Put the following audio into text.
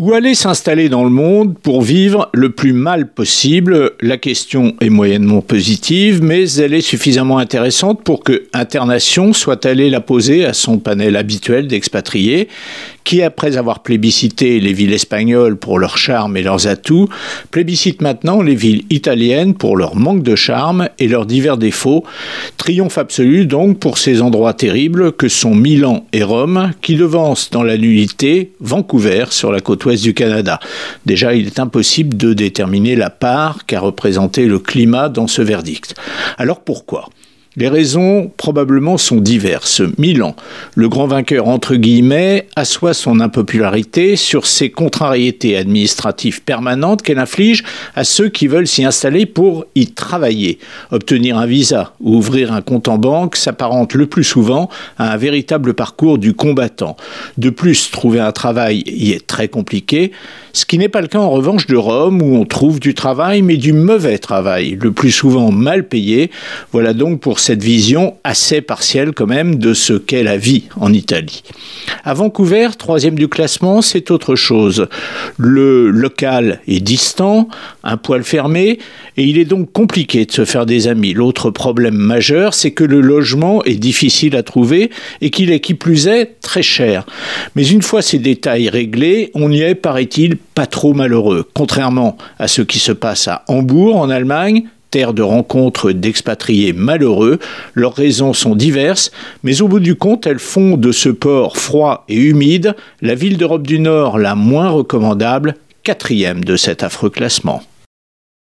Où aller s'installer dans le monde pour vivre le plus mal possible? La question est moyennement positive, mais elle est suffisamment intéressante pour que Internation soit allée la poser à son panel habituel d'expatriés, qui, après avoir plébiscité les villes espagnoles pour leur charme et leurs atouts, plébiscite maintenant les villes italiennes pour leur manque de charme et leurs divers défauts. Triomphe absolu donc pour ces endroits terribles que sont Milan et Rome, qui devancent dans la nullité Vancouver sur la côte du Canada. Déjà, il est impossible de déterminer la part qu'a représenté le climat dans ce verdict. Alors pourquoi? Les raisons probablement sont diverses. Milan, le grand vainqueur entre guillemets, assoit son impopularité sur ses contrariétés administratives permanentes qu'elle inflige à ceux qui veulent s'y installer pour y travailler. Obtenir un visa ou ouvrir un compte en banque s'apparente le plus souvent à un véritable parcours du combattant. De plus, trouver un travail y est très compliqué, ce qui n'est pas le cas en revanche de Rome où on trouve du travail mais du mauvais travail, le plus souvent mal payé. Voilà donc pour cette vision assez partielle quand même de ce qu'est la vie en Italie. À Vancouver, troisième du classement, c'est autre chose. Le local est distant, un poil fermé, et il est donc compliqué de se faire des amis. L'autre problème majeur, c'est que le logement est difficile à trouver et qu'il est qui plus est très cher. Mais une fois ces détails réglés, on y est, paraît-il, pas trop malheureux. Contrairement à ce qui se passe à Hambourg, en Allemagne, de rencontres d'expatriés malheureux. Leurs raisons sont diverses, mais au bout du compte, elles font de ce port froid et humide la ville d'Europe du Nord la moins recommandable, quatrième de cet affreux classement.